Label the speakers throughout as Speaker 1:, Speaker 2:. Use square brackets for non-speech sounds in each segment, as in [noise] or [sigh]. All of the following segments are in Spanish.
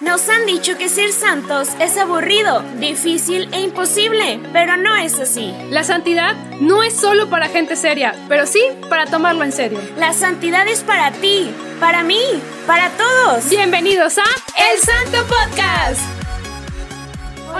Speaker 1: Nos han dicho que ser santos es aburrido, difícil e imposible, pero no es así.
Speaker 2: La santidad no es solo para gente seria, pero sí para tomarlo en serio.
Speaker 1: La santidad es para ti, para mí, para todos.
Speaker 2: Bienvenidos a
Speaker 1: El Santo Podcast.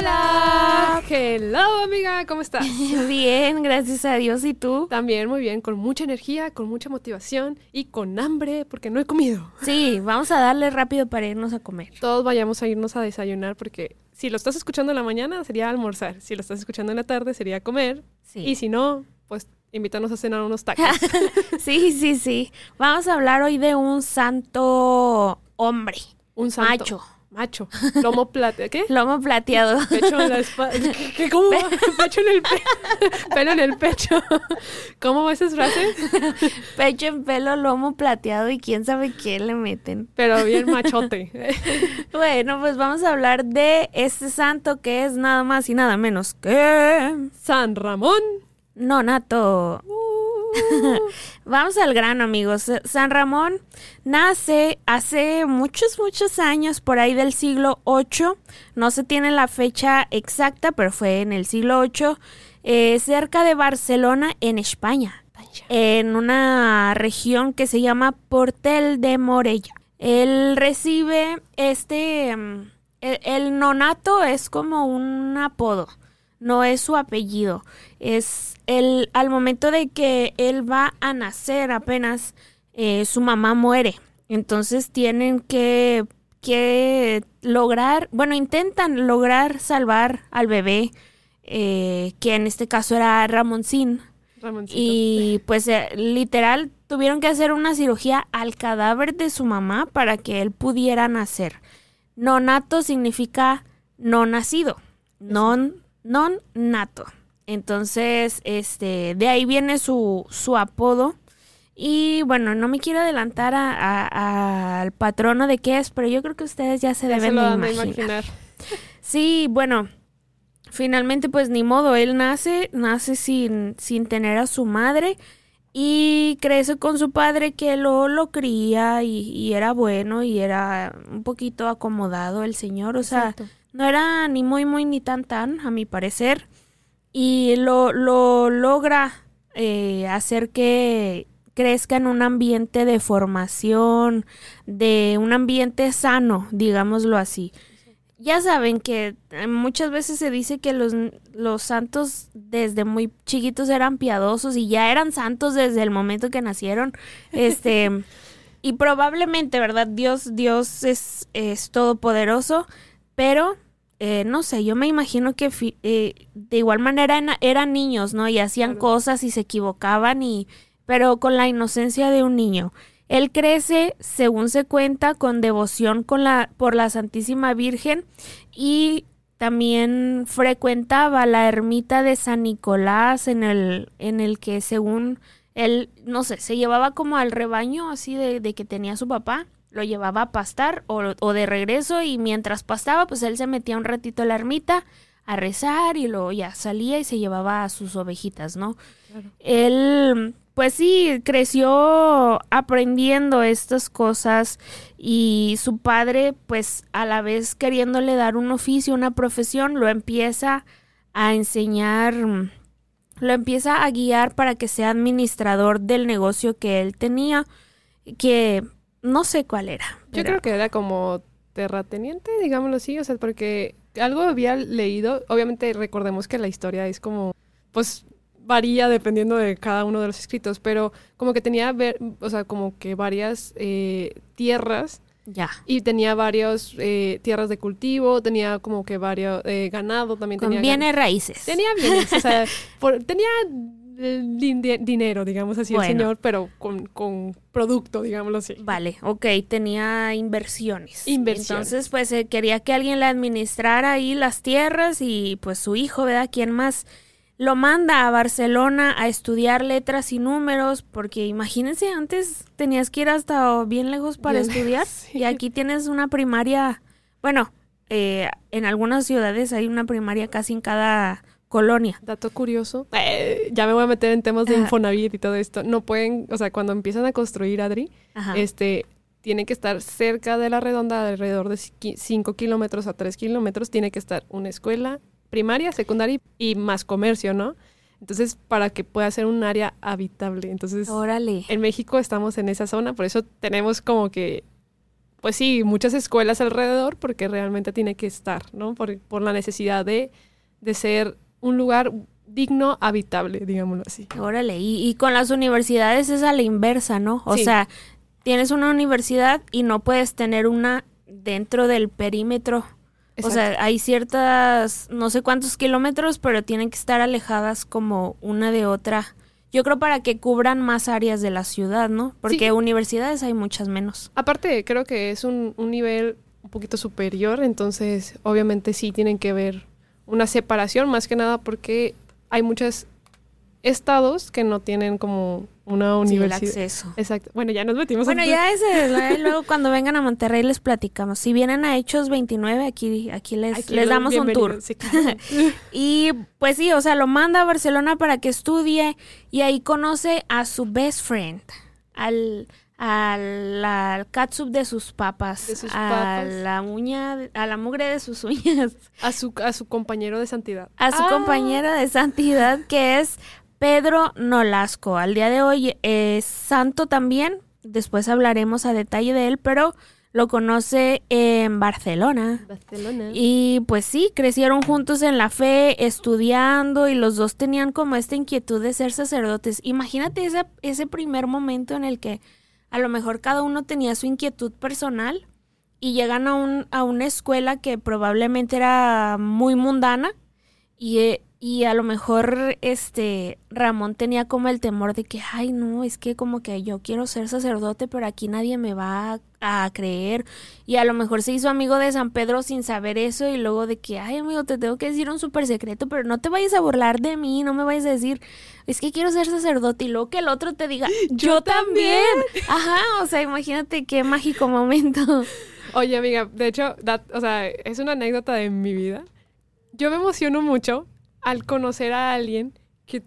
Speaker 2: Hola. Hello, amiga, ¿cómo estás? [laughs]
Speaker 1: Bien, gracias a Dios. ¿Y tú?
Speaker 2: También muy bien, con mucha energía, con mucha motivación y con hambre porque no he comido.
Speaker 1: Sí, vamos a darle rápido para irnos a comer.
Speaker 2: Todos vayamos a irnos a desayunar porque si lo estás escuchando en la mañana sería almorzar, si lo estás escuchando en la tarde sería comer
Speaker 1: Sí.
Speaker 2: y si no, pues invítanos a cenar unos tacos. [laughs]
Speaker 1: sí, sí, sí. Vamos a hablar hoy de un santo hombre,
Speaker 2: Un santo.
Speaker 1: macho,
Speaker 2: Macho. Lomo plata. ¿Qué?
Speaker 1: lomo plateado.
Speaker 2: Pecho en la espalda. [laughs] ¿Qué, cómo va? [laughs] Pecho en el pecho. [laughs] Pelo en el pecho. ¿Cómo va esas frases?
Speaker 1: Pecho en pelo, lomo plateado y quién sabe qué le meten.
Speaker 2: Pero bien machote.
Speaker 1: Bueno, pues vamos a hablar de este santo que es nada más y nada menos que
Speaker 2: San Ramón.
Speaker 1: Nonato. [laughs] Vamos al grano, amigos. San Ramón nace hace muchos, muchos años, por ahí del siglo VIII. No se tiene la fecha exacta, pero fue en el siglo VIII, eh, cerca de Barcelona, en España, en una región que se llama Portel de Morella. Él recibe este... mm, El, el nonato es como un apodo, no es su apellido. Es el, al momento de que él va a nacer apenas, eh, su mamá muere. Entonces tienen que, que lograr, bueno, intentan lograr salvar al bebé, eh, que en este caso era Ramoncín.
Speaker 2: Ramoncito.
Speaker 1: Y pues eh, literal tuvieron que hacer una cirugía al cadáver de su mamá para que él pudiera nacer. Nonato significa no nacido, non, non nato. Entonces, este, de ahí viene su, su apodo. Y bueno, no me quiero adelantar a- a- al patrono de qué es, pero yo creo que ustedes ya se
Speaker 2: Ya se
Speaker 1: deben
Speaker 2: lo
Speaker 1: de imaginar.
Speaker 2: imaginar. [laughs]
Speaker 1: Sí, bueno, finalmente pues ni modo, él nace, nace sin, sin tener a su madre y crece con su padre que lo, lo cría y, y era bueno y era un poquito acomodado el señor, o sea,
Speaker 2: Exacto.
Speaker 1: No era ni muy muy ni tan tan, a mi parecer, y lo, lo logra eh, hacer que crezca en un ambiente de formación, de un ambiente sano, digámoslo así. Ya saben que eh, muchas veces se dice que los, los santos desde muy chiquitos eran piadosos y ya eran santos desde el momento que nacieron. Este, [laughs] y probablemente, ¿verdad? Dios, Dios es, es todopoderoso, pero eh, no sé, yo me imagino que eh, de igual manera eran niños, ¿no? Y hacían
Speaker 2: Claro.
Speaker 1: cosas y se equivocaban y pero con la inocencia de un niño. Él crece, según se cuenta, con devoción con la, por la Santísima Virgen y también frecuentaba la ermita de San Nicolás en el, en el que según él, no sé, se llevaba como al rebaño así de, de que tenía su papá, lo llevaba a pastar o, o de regreso y mientras pastaba pues él se metía un ratito a la ermita a rezar y luego ya salía y se llevaba a sus ovejitas, ¿no?
Speaker 2: Claro.
Speaker 1: Él, pues sí, creció aprendiendo estas cosas y su padre, pues a la vez queriéndole dar un oficio, una profesión, lo empieza a enseñar, lo empieza a guiar para que sea administrador del negocio que él tenía, que no sé cuál era.
Speaker 2: Yo
Speaker 1: pero-
Speaker 2: creo que era como terrateniente, digámoslo así, o sea, porque algo había leído, obviamente recordemos que la historia es como, pues varía dependiendo de cada uno de los escritos, pero como que tenía, ver, o sea, como que varias eh, tierras
Speaker 1: ya.
Speaker 2: y tenía varias tierras de cultivo, tenía como que varios eh, ganado, también
Speaker 1: Con
Speaker 2: tenía
Speaker 1: bienes raíces.
Speaker 2: Tenía bienes, o sea, [laughs] por- tenía eh, dinero, digamos así,
Speaker 1: Bueno.
Speaker 2: el señor, pero con, con producto, digámoslo así.
Speaker 1: Vale, ok, tenía inversiones.
Speaker 2: Inversiones.
Speaker 1: Entonces, pues eh, quería que alguien le administrara ahí las tierras y pues su hijo, ¿verdad? ¿Quién más? Lo manda a Barcelona a estudiar letras y números, porque imagínense, antes tenías que ir hasta bien lejos para
Speaker 2: Bien
Speaker 1: estudiar
Speaker 2: sí.
Speaker 1: y aquí tienes una primaria, bueno, eh, en algunas ciudades hay una primaria casi en cada colonia.
Speaker 2: Dato curioso, eh, ya me voy a meter en temas de
Speaker 1: Ajá.
Speaker 2: Infonavit y todo esto. No pueden, o sea, cuando empiezan a construir Adri,
Speaker 1: Ajá.
Speaker 2: este, tiene que estar cerca de la redonda, alrededor de 5 kilómetros a 3 kilómetros, tiene que estar una escuela primaria, secundaria y más comercio, ¿no? Entonces, para que pueda ser un área habitable. Entonces,
Speaker 1: Órale.
Speaker 2: en México estamos en esa zona, por eso tenemos como que, pues sí, muchas escuelas alrededor, porque realmente tiene que estar, ¿no? Por, por la necesidad de, de ser un lugar digno, habitable, digámoslo así.
Speaker 1: Órale, y, y con las universidades es a la inversa, ¿no? O
Speaker 2: Sí.
Speaker 1: sea, tienes una universidad y no puedes tener una dentro del perímetro. O sea, hay ciertas, no sé cuántos kilómetros, pero tienen que estar alejadas como una de otra. Yo creo para que cubran más áreas de la ciudad, ¿no? Porque
Speaker 2: Sí.
Speaker 1: universidades hay muchas menos.
Speaker 2: Aparte, creo que es un, un nivel un poquito superior, entonces obviamente sí tienen que ver una separación, más que nada porque hay muchos estados que no tienen como una
Speaker 1: Sí, el
Speaker 2: universidad.
Speaker 1: acceso.
Speaker 2: Exacto. Bueno, ya nos metimos
Speaker 1: Bueno,
Speaker 2: en-
Speaker 1: ya ese, ahí [laughs] luego cuando vengan a Monterrey les platicamos. Si vienen a Hechos 29, aquí, aquí les,
Speaker 2: Aquí
Speaker 1: les damos un tour.
Speaker 2: bienvenidos, sí, claro. [laughs]
Speaker 1: Y pues sí, o sea, lo manda a Barcelona para que estudie y ahí conoce a su best friend, al, al, al catsup de sus papas,
Speaker 2: De sus
Speaker 1: a
Speaker 2: papas.
Speaker 1: la uña, a la mugre de sus [laughs] uñas,
Speaker 2: a, su, a su compañero de santidad.
Speaker 1: a su
Speaker 2: Ah,
Speaker 1: compañero de santidad que es Pedro Nolasco. Al día de hoy es santo también, después hablaremos a detalle de él, pero lo conoce en Barcelona.
Speaker 2: Barcelona.
Speaker 1: Y pues sí, crecieron juntos en la fe, estudiando y los dos tenían como esta inquietud de ser sacerdotes. Imagínate ese, ese primer momento en el que a lo mejor cada uno tenía su inquietud personal y llegan a, un, a una escuela que probablemente era muy mundana y, eh, y a lo mejor este Ramón tenía como el temor de que, ay no, es que como que yo quiero ser sacerdote, pero aquí nadie me va a, a creer. Y a lo mejor se hizo amigo de San Pedro sin saber eso y luego de que, ay amigo, te tengo que decir un súper secreto, pero no te vayas a burlar de mí, no me vayas a decir, es que quiero ser sacerdote y luego que el otro te diga, [gasps] yo también. Ajá, o sea, imagínate qué mágico momento. [laughs]
Speaker 2: Oye, amiga, de hecho, that- o sea, es una anécdota de mi vida. Yo me emociono mucho al conocer a alguien que,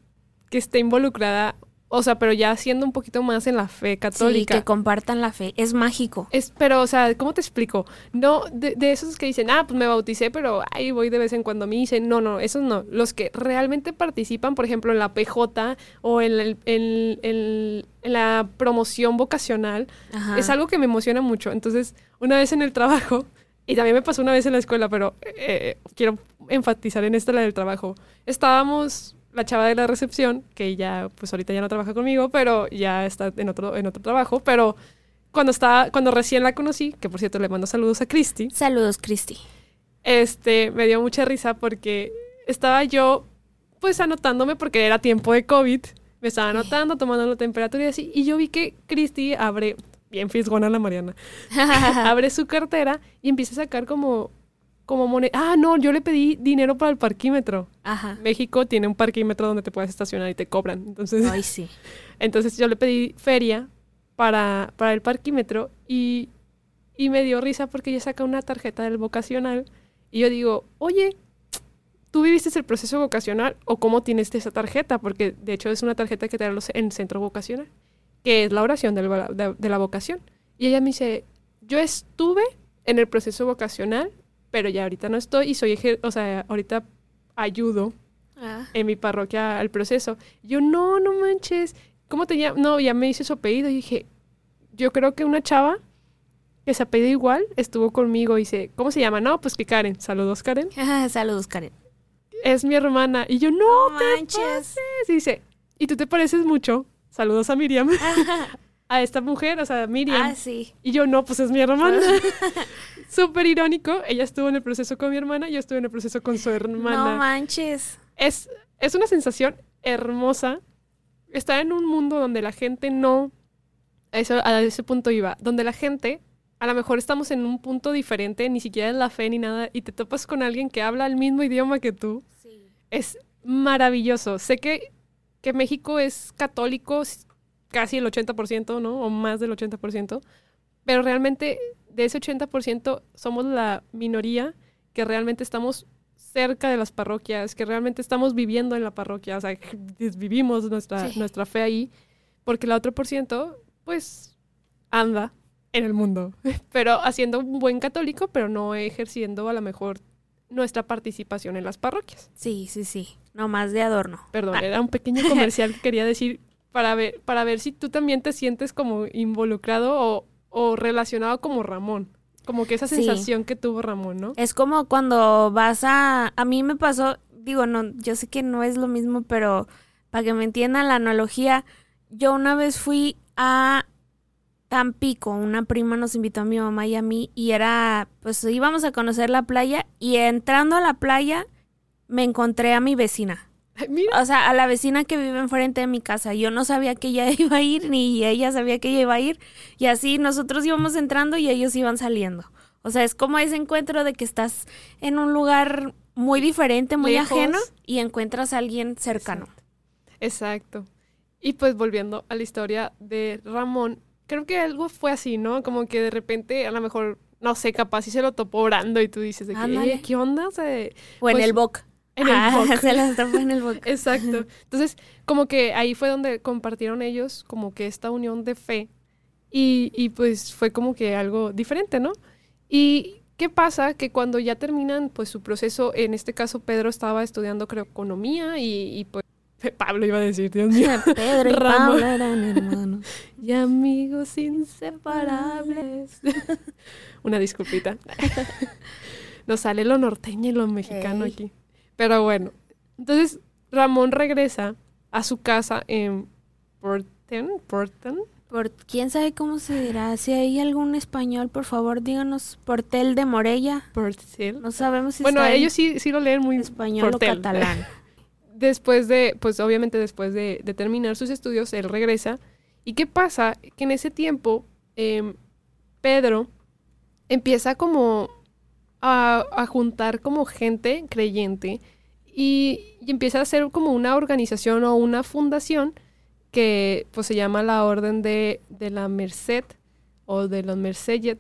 Speaker 2: que esté involucrada, o sea, pero ya siendo un poquito más en la fe
Speaker 1: Sí,
Speaker 2: católica.
Speaker 1: que compartan la fe, es mágico.
Speaker 2: Es, pero, o sea, ¿cómo te explico? No, de, de esos que dicen, ah, pues me bauticé, pero ahí voy de vez en cuando a misa. No, no, esos no. Los que realmente participan, por ejemplo, en la PJ o en, el- en- en- en la promoción vocacional,
Speaker 1: Ajá.
Speaker 2: es algo que me emociona mucho. Entonces, una vez en el trabajo, y también me pasó una vez en la escuela, pero eh, quiero enfatizar en esta, la del trabajo. Estábamos, la chava de la recepción, que ya, pues ahorita ya no trabaja conmigo, pero ya está en otro, en otro trabajo, pero cuando estaba, cuando recién la conocí, que por cierto le mando saludos a Cristi,
Speaker 1: Saludos, Cristi.
Speaker 2: este, me dio mucha risa porque estaba yo, pues anotándome porque era tiempo de COVID. Me estaba anotando, tomando la temperatura y así. Y yo vi que Cristi abre, bien fisgona la Mariana, [laughs] abre su cartera y empieza a sacar como, como moneda. Ah, no, yo le pedí dinero para el parquímetro.
Speaker 1: Ajá.
Speaker 2: México tiene un parquímetro donde te puedes estacionar y te cobran. Entonces,
Speaker 1: Ay, sí. [laughs]
Speaker 2: entonces yo le pedí feria para, para el parquímetro y, y me dio risa porque ella saca una tarjeta del vocacional y yo digo, oye, ¿tú viviste el proceso vocacional o cómo tienes esa tarjeta? Porque de hecho es una tarjeta que te dan los- en centro vocacional, que es la oración de, de la vocación. Y ella me dice, yo estuve en el proceso vocacional, pero ya ahorita no estoy y soy, o sea, ahorita ayudo
Speaker 1: Ah.
Speaker 2: en mi parroquia al proceso. Yo, no, no manches. ¿Cómo te llamas? No, ya me hice su apellido. Y dije, yo creo que una chava que se apellida igual estuvo conmigo y dice, ¿cómo se llama? No, pues que Karen. Saludos, Karen. [laughs]
Speaker 1: Saludos, Karen.
Speaker 2: Es mi hermana. Y yo, no,
Speaker 1: No
Speaker 2: te
Speaker 1: manches.
Speaker 2: pases. Y dice, y tú te pareces mucho. Saludos a Miriam. [laughs] a esta mujer, o sea, Miriam.
Speaker 1: ah, sí.
Speaker 2: Y yo, no, pues es mi hermana. [laughs] Súper irónico. Ella estuvo en el proceso con mi hermana, yo estuve en el proceso con su hermana.
Speaker 1: No manches.
Speaker 2: es, es una sensación hermosa estar en un mundo donde la gente no... A, eso, a ese punto iba. Donde la gente, a lo mejor estamos en un punto diferente, ni siquiera en la fe ni nada, y te topas con alguien que habla el mismo idioma que tú.
Speaker 1: Sí.
Speaker 2: Es maravilloso. Sé que, que México es católico, casi el 80%, ¿no? O más del 80%. Pero realmente de ese 80% somos la minoría que realmente estamos cerca de las parroquias, que realmente estamos viviendo en la parroquia, o sea, vivimos nuestra,
Speaker 1: Sí.
Speaker 2: nuestra fe ahí, porque el otro por ciento, pues, anda en el mundo, [laughs] pero haciendo un buen católico, pero no ejerciendo a lo mejor nuestra participación en las parroquias.
Speaker 1: Sí, sí, sí. No más de adorno.
Speaker 2: Perdón,
Speaker 1: Ah.
Speaker 2: era un pequeño [laughs] comercial que quería decir para ver, para ver si tú también te sientes como involucrado o, o relacionado como Ramón. Como que esa
Speaker 1: Sí.
Speaker 2: sensación que tuvo Ramón, ¿no?
Speaker 1: Es como cuando vas a... A mí me pasó, digo, no, yo sé que no es lo mismo, pero para que me entiendan la analogía, yo una vez fui a Tampico, una prima nos invitó a mi mamá y a mí y era, pues íbamos a conocer la playa y entrando a la playa me encontré a mi vecina.
Speaker 2: Mira,
Speaker 1: O sea, a la vecina que vive enfrente de mi casa. Yo no sabía que ella [laughs] iba a ir, ni ella sabía que ella iba a ir. Y así nosotros íbamos entrando y ellos iban saliendo. O sea, es como ese encuentro de que estás en un lugar muy diferente, muy
Speaker 2: Lejos.
Speaker 1: ajeno, y encuentras a alguien cercano.
Speaker 2: exacto. Y pues volviendo a la historia de Ramón, creo que algo fue así, ¿no? Como que de repente, a lo mejor, no sé, capaz si se lo topó orando y tú dices de que,
Speaker 1: Ándale.
Speaker 2: "Eh, ¿qué onda? O sea,
Speaker 1: O en
Speaker 2: Pues,
Speaker 1: el boc.
Speaker 2: En el
Speaker 1: Ah, [laughs]
Speaker 2: boc.
Speaker 1: se las topó en el boc. [laughs]
Speaker 2: Exacto. Entonces, como que ahí fue donde compartieron ellos como que esta unión de fe y, y pues fue como que algo diferente, ¿no? Y qué pasa que cuando ya terminan pues su proceso, en este caso Pedro estaba estudiando creo economía y, y, pues [laughs] Pablo iba a decir, Dios mío,
Speaker 1: Pedro y. Pablo eran hermanos.
Speaker 2: y amigos inseparables. Una disculpita. Nos sale lo norteño y lo mexicano
Speaker 1: Ey.
Speaker 2: aquí. Pero bueno, entonces Ramón regresa a su casa en Porten, Porten,
Speaker 1: Por, ¿Quién sabe cómo se dirá? Si hay algún español, por favor, díganos. Portel de Morella.
Speaker 2: Portel.
Speaker 1: No sabemos si
Speaker 2: Bueno, ellos sí, sí lo leen muy
Speaker 1: español
Speaker 2: Portel.
Speaker 1: o catalán. [laughs]
Speaker 2: Después de, pues obviamente después de, de terminar sus estudios, él regresa. ¿Y qué pasa? Que en ese tiempo, em, Pedro empieza como a, a juntar como gente creyente y, y empieza a hacer como una organización o una fundación que pues se llama la Orden de, de la Merced o de los Merced,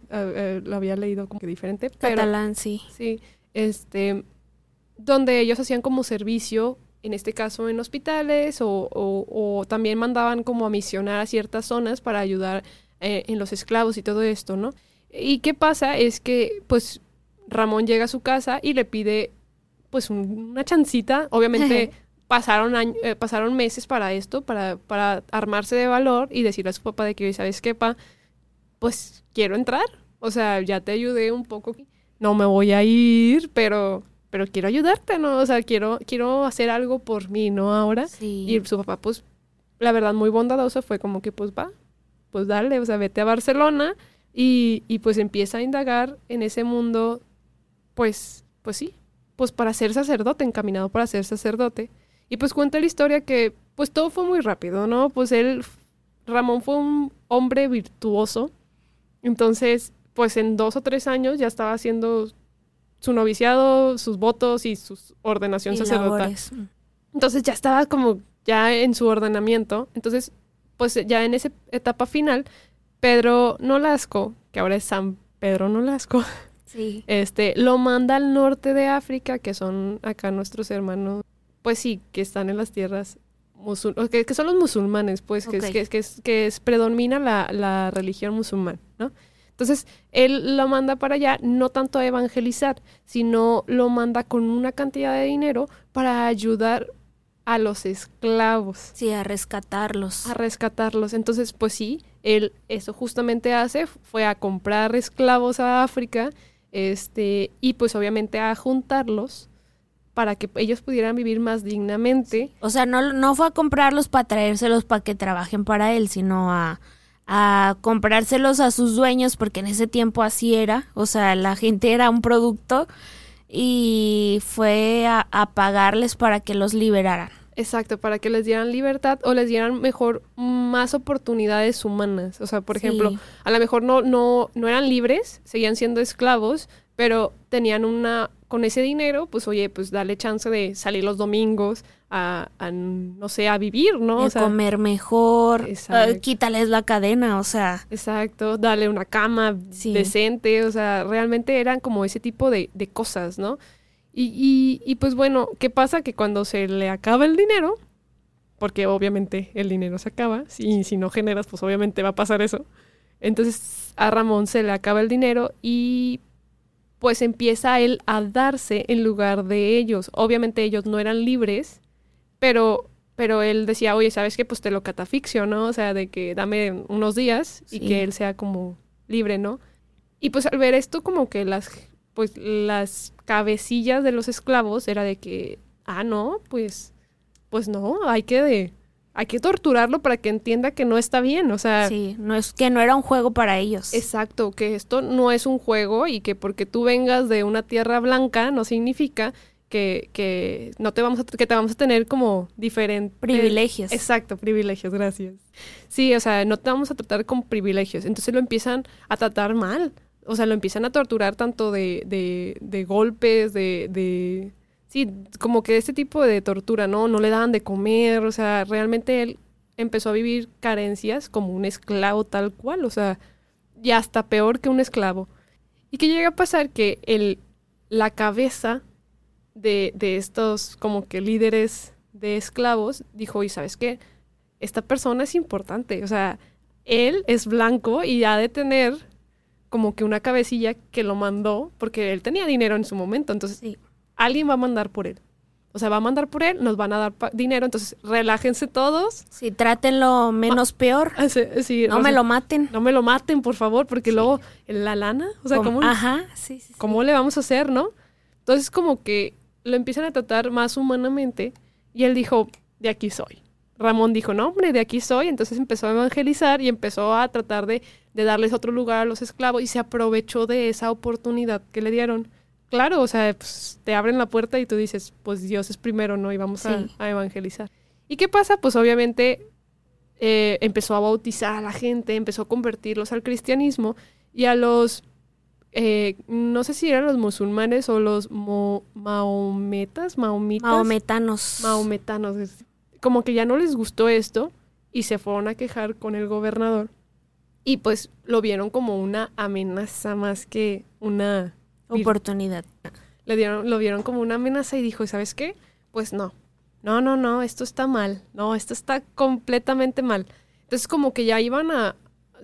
Speaker 2: lo había leído como que diferente, pero
Speaker 1: catalán, sí.
Speaker 2: Sí, este, donde ellos hacían como servicio, en este caso en hospitales, o, o- o también mandaban como a misionar a ciertas zonas para ayudar eh, en los esclavos y todo esto, ¿no? Y qué pasa es que, pues, Ramón llega a su casa y le pide, pues, un- una chancita, obviamente... [laughs] Pasaron, año- eh, pasaron meses para esto, para, para armarse de valor y decirle a su papá de que, "Oye, ¿sabes qué, pa? Pues quiero entrar. O sea, ya te ayudé un poco. No me voy a ir, pero, pero quiero ayudarte, ¿no? O sea, quiero, quiero hacer algo por mí, ¿no? Ahora.
Speaker 1: Sí.
Speaker 2: Y su papá, pues, la verdad, muy bondadoso, fue como que, pues, va, pues dale, o sea, vete a Barcelona y, y pues empieza a indagar en ese mundo, pues, pues sí, pues para ser sacerdote, encaminado para ser sacerdote. Y pues cuenta la historia que, pues todo fue muy rápido, ¿no? Pues él, Ramón fue un hombre virtuoso, entonces, pues en dos o tres años ya estaba haciendo su noviciado, sus votos y su ordenación
Speaker 1: Y
Speaker 2: sacerdotal.
Speaker 1: labores.
Speaker 2: Entonces ya estaba como ya en su ordenamiento. Entonces, pues ya en esa etapa final, Pedro Nolasco, que ahora es San Pedro Nolasco, [laughs]
Speaker 1: Sí.
Speaker 2: este, lo manda al norte de África, que son acá nuestros hermanos, pues sí, que están en las tierras musul que, que son los musulmanes, pues, que, que, es- que, es- que es- predomina la, la religión musulmana, ¿no? Entonces, él lo manda para allá no tanto a evangelizar, sino lo manda con una cantidad de dinero para ayudar a los esclavos
Speaker 1: Sí, a rescatarlos.
Speaker 2: a rescatarlos. Entonces, pues sí, él eso justamente hace, fue a comprar esclavos a África, este, y pues obviamente a juntarlos para que ellos pudieran vivir más dignamente.
Speaker 1: O sea, no, no fue a comprarlos para traérselos para que trabajen para él, sino a, a comprárselos a sus dueños, porque en ese tiempo así era. O sea, la gente era un producto y fue a, a pagarles para que los liberaran.
Speaker 2: Exacto, para que les dieran libertad o les dieran mejor más oportunidades humanas. O sea, por
Speaker 1: Sí.
Speaker 2: ejemplo, a lo mejor no, no, no eran libres, seguían siendo esclavos, pero tenían una, con ese dinero, pues oye, pues dale chance de salir los domingos a, a, no sé, a vivir, ¿no? O sea,
Speaker 1: comer mejor, eh, quítales la cadena, o sea,
Speaker 2: Exacto, dale una cama
Speaker 1: Sí.
Speaker 2: decente, o sea, realmente eran como ese tipo de, de cosas, ¿no? Y, y, y pues bueno, ¿qué pasa? Que cuando se le acaba el dinero, porque obviamente el dinero se acaba, y si no generas, pues obviamente va a pasar eso, Entonces a Ramón se le acaba el dinero y pues empieza él a darse en lugar de ellos. Obviamente ellos no eran libres, pero, pero él decía, oye, ¿sabes qué? Pues te lo catafixio, ¿no? O sea, de que dame unos días y
Speaker 1: Sí.
Speaker 2: que él sea como libre, ¿no? Y pues al ver esto, como que las, pues las cabecillas de los esclavos era de que, ah, no, pues, pues no, hay que de, hay que torturarlo para que entienda que no está bien, o sea,
Speaker 1: Sí, no es que no era un juego para ellos.
Speaker 2: Exacto, que esto no es un juego y que porque tú vengas de una tierra blanca no significa que, que no te vamos a, que te vamos a tener como diferentes
Speaker 1: Privilegios.
Speaker 2: Exacto, privilegios, gracias. Sí, o sea, no te vamos a tratar con privilegios. Entonces lo empiezan a tratar mal. O sea, lo empiezan a torturar tanto de, de, golpes, de, de... Sí, como que este tipo de tortura, ¿no? No le daban de comer, o sea, realmente él empezó a vivir carencias como un esclavo tal cual, o sea, y hasta peor que un esclavo. Y que llega a pasar que el, la cabeza de, de estos como que líderes de esclavos dijo, y sabes qué, esta persona es importante, o sea, él es blanco y ha de tener como que una cabecilla que lo mandó, porque él tenía dinero en su momento, entonces
Speaker 1: Sí.
Speaker 2: alguien va a mandar por él. O sea, va a mandar por él, nos van a dar dinero, entonces relájense todos.
Speaker 1: Sí, trátenlo menos peor.
Speaker 2: Ah, sí, sí,
Speaker 1: No
Speaker 2: o
Speaker 1: me lo maten.
Speaker 2: no me lo maten, por favor, porque luego la lana, o sea,
Speaker 1: Como-
Speaker 2: ¿cómo,
Speaker 1: Ajá, sí, sí, sí.
Speaker 2: ¿cómo le vamos a hacer, no? Entonces como que lo empiezan a tratar más humanamente y él dijo, de aquí soy. Ramón dijo, no, hombre, de aquí soy. Entonces empezó a evangelizar y empezó a tratar de, de darles otro lugar a los esclavos y se aprovechó de esa oportunidad que le dieron. Claro, o sea, pues, te abren la puerta y tú dices, pues Dios es primero, ¿no? Y vamos a,
Speaker 1: Sí.
Speaker 2: a evangelizar. ¿Y qué pasa? Pues obviamente eh, empezó a bautizar a la gente, empezó a convertirlos al cristianismo y a los, eh, no sé si eran los musulmanes o los mo- maometas, maomitas,
Speaker 1: mahometanos,
Speaker 2: es- como que ya no les gustó esto y se fueron a quejar con el gobernador y pues lo vieron como una amenaza más que una
Speaker 1: Oportunidad.
Speaker 2: le dieron, lo vieron como una amenaza y dijo, ¿sabes qué? Pues no. No, no, no, esto está mal. No, esto está completamente mal. Entonces como que ya iban a...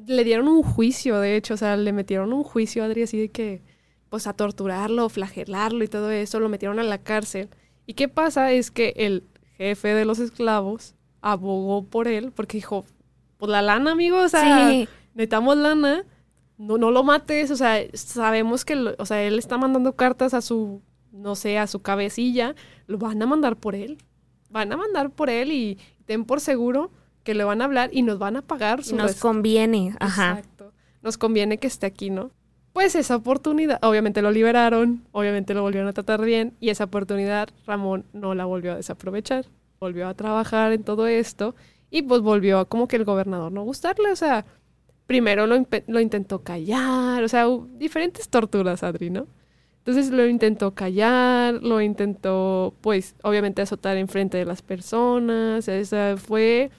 Speaker 2: Le dieron un juicio, de hecho, o sea, le metieron un juicio a Adri así de que, pues a torturarlo, flagelarlo y todo eso, lo metieron a la cárcel. ¿Y qué pasa? Es que el jefe de los esclavos abogó por él porque dijo, pues la lana, amigo, o sea,
Speaker 1: sí,
Speaker 2: necesitamos lana, no, no lo mates, o sea, sabemos que, lo- o sea, él está mandando cartas a su, no sé, a su cabecilla, lo van a mandar por él, van a mandar por él y ten por seguro que le van a hablar y nos van a pagar
Speaker 1: y
Speaker 2: su
Speaker 1: nos conviene. Ajá.
Speaker 2: Exacto. Nos conviene que esté aquí, ¿no? Pues esa oportunidad, obviamente lo liberaron, obviamente lo volvieron a tratar bien y esa oportunidad Ramón no la volvió a desaprovechar, volvió a trabajar en todo esto y pues volvió a como que el gobernador no gustarle, o sea, primero lo, lo intentó callar, o sea, diferentes torturas, Adri, ¿no? Entonces lo intentó callar, lo intentó, pues, obviamente azotar enfrente de las personas, esa fue,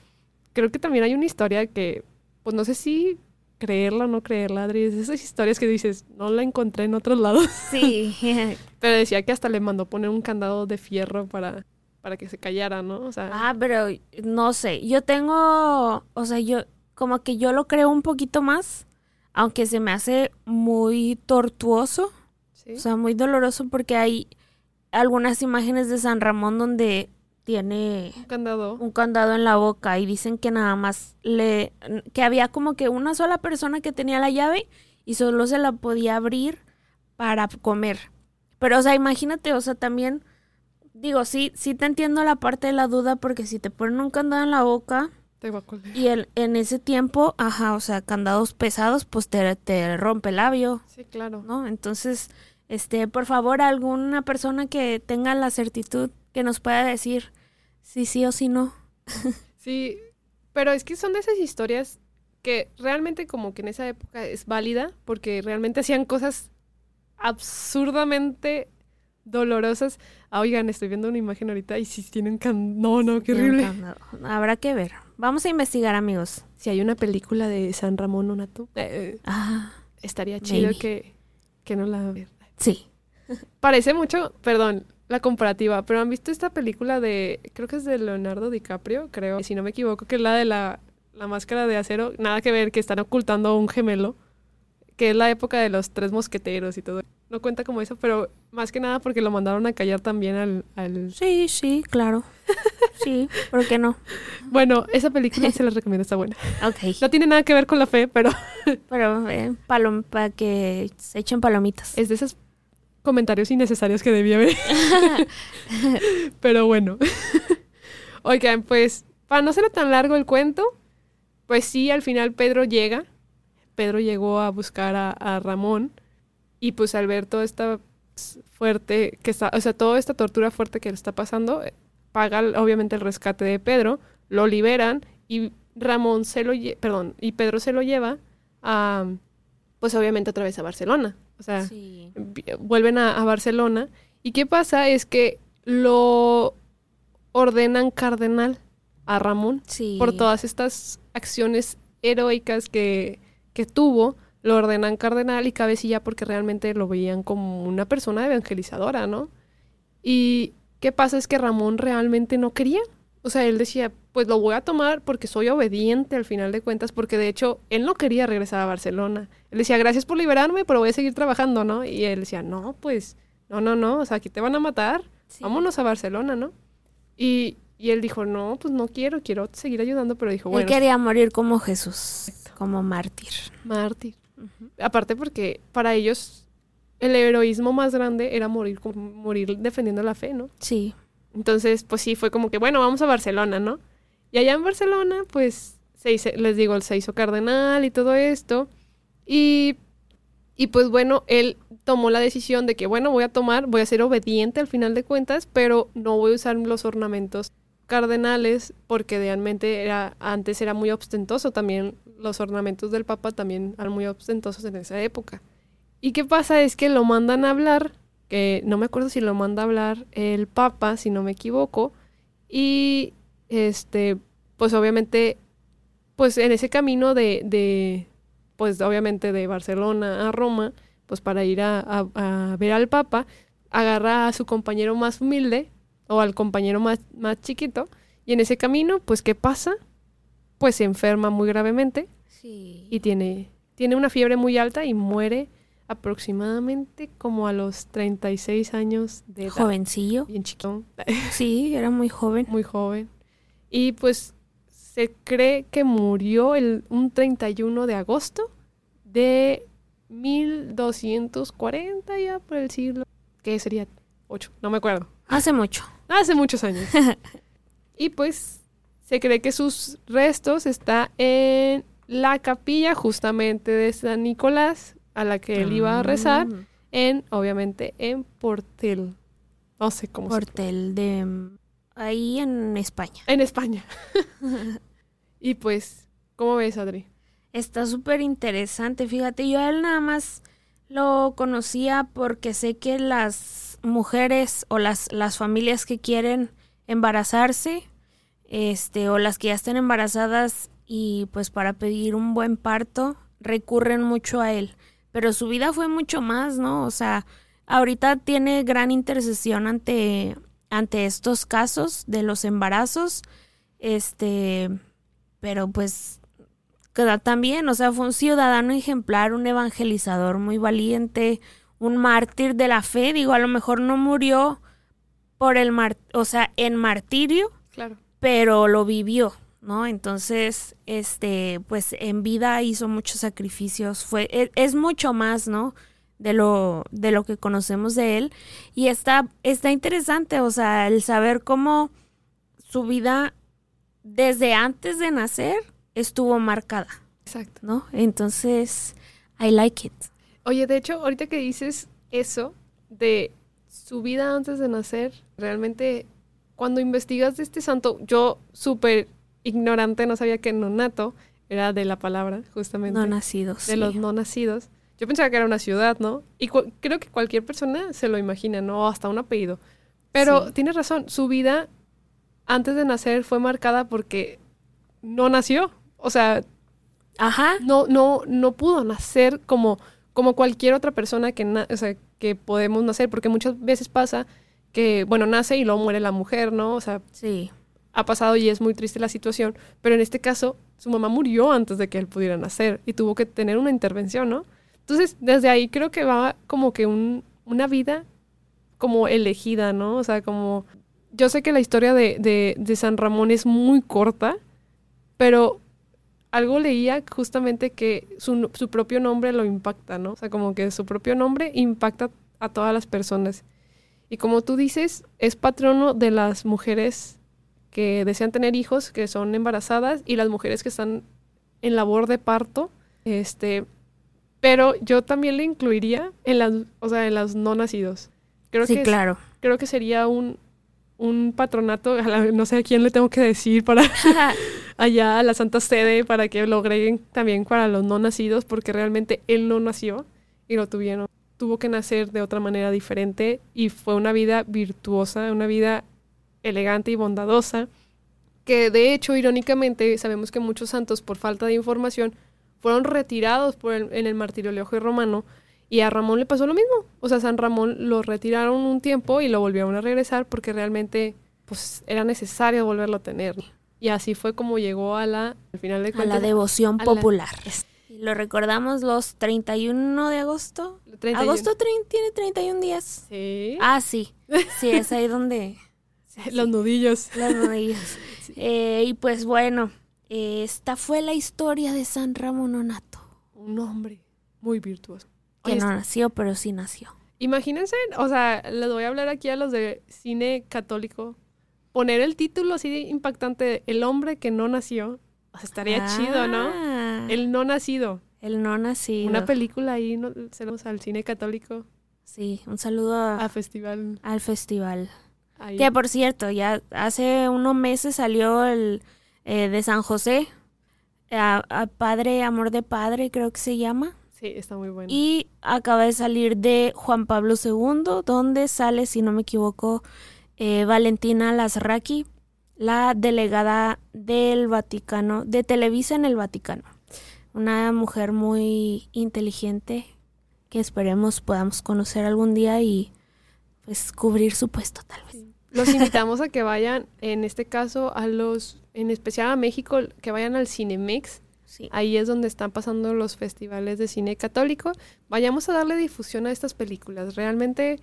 Speaker 2: creo que también hay una historia que, pues no sé si creerla o no creerla, Adri, es esas historias que dices, no la encontré en otros lados,
Speaker 1: Sí. [laughs]
Speaker 2: pero decía que hasta le mandó poner un candado de fierro para, para que se callara, ¿no? O sea,
Speaker 1: Ah, pero no sé. Yo tengo, o sea, yo como que yo lo creo un poquito más, aunque se me hace muy tortuoso,
Speaker 2: ¿sí?
Speaker 1: o sea, muy doloroso porque hay algunas imágenes de San Ramón donde tiene
Speaker 2: un candado.
Speaker 1: un candado en la boca y dicen que nada más le que había como que una sola persona que tenía la llave y solo se la podía abrir para comer. Pero o sea, imagínate, o sea, también digo, sí sí te entiendo la parte de la duda porque si te ponen un candado en la boca
Speaker 2: Te va a colgar.
Speaker 1: y el, en ese tiempo, ajá, o sea, candados pesados, pues te, te rompe el labio,
Speaker 2: Sí, claro.
Speaker 1: ¿no? Entonces, este, por favor, alguna persona que tenga la certitud que nos pueda decir si sí o si no.
Speaker 2: Sí, pero es que son de esas historias que realmente como que en esa época es válida porque realmente hacían cosas absurdamente dolorosas. Ah, oigan, estoy viendo una imagen ahorita y si tienen can... No, no, qué horrible.
Speaker 1: Habrá que ver. Vamos a investigar, amigos.
Speaker 2: Si hay una película de San Ramón Nonato, eh,
Speaker 1: Ah,
Speaker 2: estaría chido
Speaker 1: Maybe.
Speaker 2: que, que no la vean.
Speaker 1: sí.
Speaker 2: Parece mucho, perdón, la comparativa, pero han visto esta película de, creo que es de Leonardo DiCaprio, creo, si no me equivoco, que es la de la, la máscara de acero, nada que ver, que están ocultando a un gemelo, que es la época de los tres mosqueteros y todo. No cuenta como eso, pero más que nada porque lo mandaron a callar también al... al... [laughs]
Speaker 1: Sí, sí, claro. Sí, ¿por qué no?
Speaker 2: Bueno, esa película se la recomiendo, está buena.
Speaker 1: Ok.
Speaker 2: No tiene nada que ver con la fe, pero
Speaker 1: Pero eh, palom para que se echen palomitas.
Speaker 2: es de esos comentarios innecesarios que debía haber. [laughs] pero bueno. Oigan, pues, para no ser tan largo el cuento, pues sí, al final Pedro llega. Pedro llegó a buscar a, a Ramón y pues al ver toda esta fuerte que está, o sea, toda esta tortura fuerte que le está pasando, eh, paga obviamente el rescate de Pedro, lo liberan y Ramón se lo, perdón, y Pedro se lo lleva a, pues obviamente otra vez a Barcelona. O sea,
Speaker 1: Sí.
Speaker 2: vuelven a, a Barcelona. ¿Y qué pasa? Es que lo ordenan cardenal a Ramón
Speaker 1: Sí.
Speaker 2: por todas estas acciones heroicas que, que tuvo, lo ordenan cardenal y cabecilla porque realmente lo veían como una persona evangelizadora, ¿no? Y qué pasa es que Ramón realmente no quería. O sea, él decía, pues lo voy a tomar porque soy obediente al final de cuentas, porque de hecho él no quería regresar a Barcelona. Él decía, gracias por liberarme, pero voy a seguir trabajando, ¿no? Y él decía, no, pues, no, no, no, o sea, aquí te van a matar,
Speaker 1: Sí.
Speaker 2: vámonos a Barcelona, ¿no? Y, y él dijo, no, pues no quiero, quiero seguir ayudando, pero dijo,
Speaker 1: Él
Speaker 2: bueno,
Speaker 1: quería morir como Jesús, como mártir.
Speaker 2: mártir. Aparte porque para ellos el heroísmo más grande era morir, morir defendiendo la fe, ¿no?
Speaker 1: Sí.
Speaker 2: Entonces, pues sí, fue como que, bueno, vamos a Barcelona, ¿no? Y allá en Barcelona, pues, se les digo, se hizo cardenal y todo esto. Y, y pues bueno, él tomó la decisión de que, bueno, voy a tomar, voy a ser obediente al final de cuentas, pero no voy a usar los ornamentos cardenales porque realmente era, antes era muy ostentoso también, los ornamentos del Papa también eran muy ostentosos en esa época. ¿Y qué pasa? Es que lo mandan a hablar que no me acuerdo si lo manda a hablar el Papa, si no me equivoco, y este, pues obviamente, pues en ese camino de, de pues obviamente de Barcelona a Roma, pues para ir a, a- a ver al Papa, agarra a su compañero más humilde o al compañero más, más chiquito, y en ese camino, pues ¿qué pasa? Pues se enferma muy gravemente
Speaker 1: Sí.
Speaker 2: y tiene, tiene una fiebre muy alta y muere aproximadamente como a los 36 años de edad.
Speaker 1: Jovencillo.
Speaker 2: Bien chiquito, [laughs]
Speaker 1: Sí, era muy joven.
Speaker 2: muy joven. Y pues se cree que murió el, un 31 de agosto de 1240 ya por el siglo, que sería 8, no me acuerdo.
Speaker 1: Hace mucho.
Speaker 2: Hace muchos años. [laughs] y pues se cree que sus restos está en la capilla justamente de San Nicolás a la que él iba a rezar
Speaker 1: Mm,
Speaker 2: en obviamente en Portel. No sé cómo se
Speaker 1: Portel de mm, ahí en España.
Speaker 2: en España. [laughs] y pues, ¿cómo ves, Adri?
Speaker 1: Está súper interesante. Fíjate, yo a él nada más lo conocía porque sé que las mujeres o las, las familias que quieren embarazarse, este, o las que ya están embarazadas y pues para pedir un buen parto, recurren mucho a él. Pero su vida fue mucho más, ¿no? O sea, ahorita tiene gran intercesión ante, ante estos casos de los embarazos. Este, pero pues que también, o sea, fue un ciudadano ejemplar, un evangelizador muy valiente, un mártir de la fe, digo, a lo mejor no murió por el mar, o sea, en martirio,
Speaker 2: Claro.
Speaker 1: pero lo vivió, ¿no? Entonces, este, pues en vida hizo muchos sacrificios, fue e- es, mucho más, ¿no? de lo de lo que conocemos de él y está está interesante, o sea, el saber cómo su vida desde antes de nacer estuvo marcada,
Speaker 2: Exacto.
Speaker 1: ¿no? Entonces, I like it.
Speaker 2: Oye, de hecho, ahorita que dices eso de su vida antes de nacer, realmente cuando investigas de este santo, yo súper ignorante, no sabía que nonato era de la palabra, justamente.
Speaker 1: No nacidos.
Speaker 2: de
Speaker 1: sí.
Speaker 2: los no nacidos. Yo pensaba que era una ciudad, ¿no? Y creo que cualquier persona se lo imagina, ¿no? O hasta un apellido. Pero
Speaker 1: Sí.
Speaker 2: tienes razón, su vida antes de nacer fue marcada porque no nació. O sea,
Speaker 1: Ajá.
Speaker 2: no, no, no pudo nacer como, como cualquier otra persona que, na- o sea, que podemos nacer, porque muchas veces pasa que, bueno, nace y luego muere la mujer, ¿no? O sea,
Speaker 1: Sí.
Speaker 2: Ha pasado y es muy triste la situación, pero en este caso su mamá murió antes de que él pudiera nacer y tuvo que tener una intervención, ¿no? Entonces, desde ahí creo que va como que un, una vida como elegida, ¿no? O sea, como... Yo sé que la historia de, de, de San Ramón es muy corta, pero algo leía justamente que su, su, propio nombre lo impacta, ¿no? O sea, como que su propio nombre impacta a todas las personas. Y como tú dices, es patrono de las mujeres que desean tener hijos, que son embarazadas, y las mujeres que están en labor de parto. Este, pero yo también le incluiría en las, o sea, en los no nacidos.
Speaker 1: Creo sí,
Speaker 2: que
Speaker 1: claro.
Speaker 2: Es, creo que sería un, un patronato, a la, no sé a quién le tengo que decir para [laughs] [laughs] allá a la Santa Sede para que lo agreguen también para los no nacidos, porque realmente él no nació y lo tuvieron. Tuvo que nacer de otra manera diferente y fue una vida virtuosa, una vida elegante y bondadosa, que de hecho, irónicamente, sabemos que muchos santos, por falta de información, fueron retirados por el, en el martirio y romano, y a Ramón le pasó lo mismo. O sea, San Ramón lo retiraron un tiempo y lo volvieron a regresar porque realmente pues era necesario volverlo a tener. Y así fue como llegó a la, al final de cuentas,
Speaker 1: a la devoción popular. La... Lo recordamos los 31 de agosto. 31. Agosto tiene 31 días.
Speaker 2: Sí.
Speaker 1: Ah, sí. Sí, es ahí donde... [laughs]
Speaker 2: Los nudillos.
Speaker 1: Los nudillos. [laughs] sí. eh, y pues bueno, esta fue la historia de San Ramón Onato.
Speaker 2: Un hombre muy virtuoso.
Speaker 1: Que no nació, pero sí nació.
Speaker 2: Imagínense, o sea, les voy a hablar aquí a los de cine católico. Poner el título así de impactante, El hombre que no nació. O sea, estaría ah, chido, ¿no? El no nacido.
Speaker 1: El no nacido.
Speaker 2: Una película ahí, ¿no? Al cine católico.
Speaker 1: Sí, un saludo a,
Speaker 2: a festival.
Speaker 1: al festival. Ahí. Que por cierto, ya hace unos meses salió el eh, de San José, a, a Padre, Amor de Padre, creo que se llama.
Speaker 2: Sí, está muy bueno.
Speaker 1: Y acaba de salir de Juan Pablo II, donde sale, si no me equivoco, eh, Valentina Lazraki, la delegada del Vaticano, de Televisa en el Vaticano. Una mujer muy inteligente que esperemos podamos conocer algún día y pues cubrir su puesto tal vez.
Speaker 2: Los invitamos a que vayan, en este caso, a los, en especial a México, que vayan al Cinemex
Speaker 1: Sí.
Speaker 2: Ahí es donde están pasando los festivales de cine católico. Vayamos a darle difusión a estas películas. Realmente,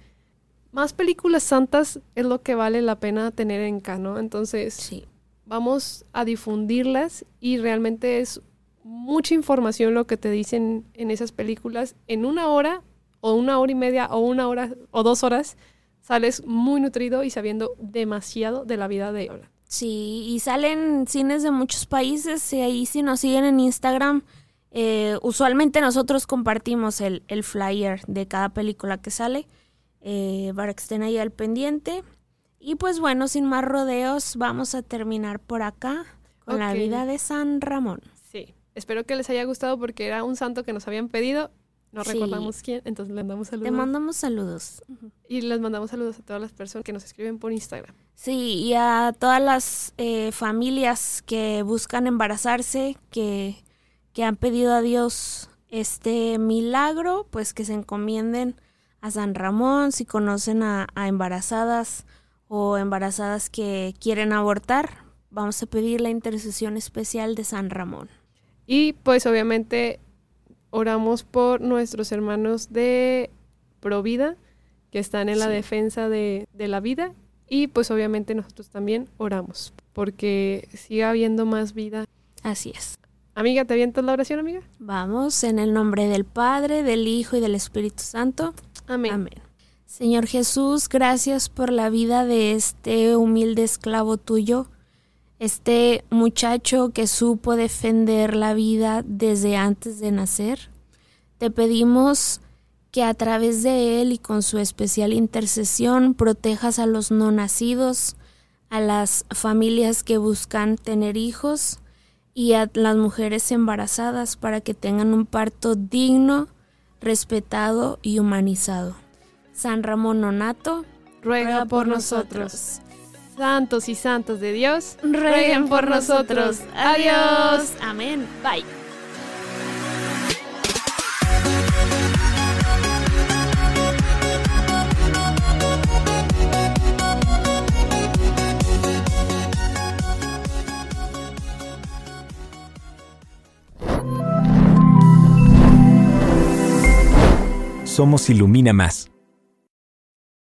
Speaker 2: más películas santas es lo que vale la pena tener en cano. Entonces,
Speaker 1: sí.
Speaker 2: vamos a difundirlas y realmente es mucha información lo que te dicen en esas películas. En una hora, o una hora y media, o una hora, o dos horas, sales muy nutrido y sabiendo demasiado de la vida de Yola.
Speaker 1: Sí, y salen cines de muchos países y ahí si nos siguen en Instagram, eh, usualmente nosotros compartimos el, el, flyer de cada película que sale eh, para que estén ahí al pendiente. Y pues bueno, sin más rodeos, vamos a terminar por acá con okay. la vida de San Ramón.
Speaker 2: Sí, espero que les haya gustado porque era un santo que nos habían pedido no sí. recordamos quién, entonces le mandamos saludos.
Speaker 1: Te mandamos saludos.
Speaker 2: Y les mandamos saludos a todas las personas que nos escriben por Instagram.
Speaker 1: Sí, y a todas las eh, familias que buscan embarazarse, que, que han pedido a Dios este milagro, pues que se encomienden a San Ramón, si conocen a, a embarazadas o embarazadas que quieren abortar, vamos a pedir la intercesión especial de San Ramón.
Speaker 2: Y pues obviamente oramos por nuestros hermanos de Provida, que están en sí. la defensa de, de, la vida. Y pues obviamente nosotros también oramos, porque siga habiendo más vida.
Speaker 1: Así es.
Speaker 2: Amiga, ¿te avientas la oración, amiga?
Speaker 1: Vamos, en el nombre del Padre, del Hijo y del Espíritu Santo.
Speaker 2: Amén.
Speaker 1: Amén. Señor Jesús, gracias por la vida de este humilde esclavo tuyo este muchacho que supo defender la vida desde antes de nacer. Te pedimos que a través de él y con su especial intercesión protejas a los no nacidos, a las familias que buscan tener hijos y a las mujeres embarazadas para que tengan un parto digno, respetado y humanizado. San Ramón Nonato,
Speaker 2: ruega, ruega por, nosotros santos y santos de Dios,
Speaker 1: rueguen por nosotros. Adiós. Amén. Bye.
Speaker 3: Somos Ilumina Más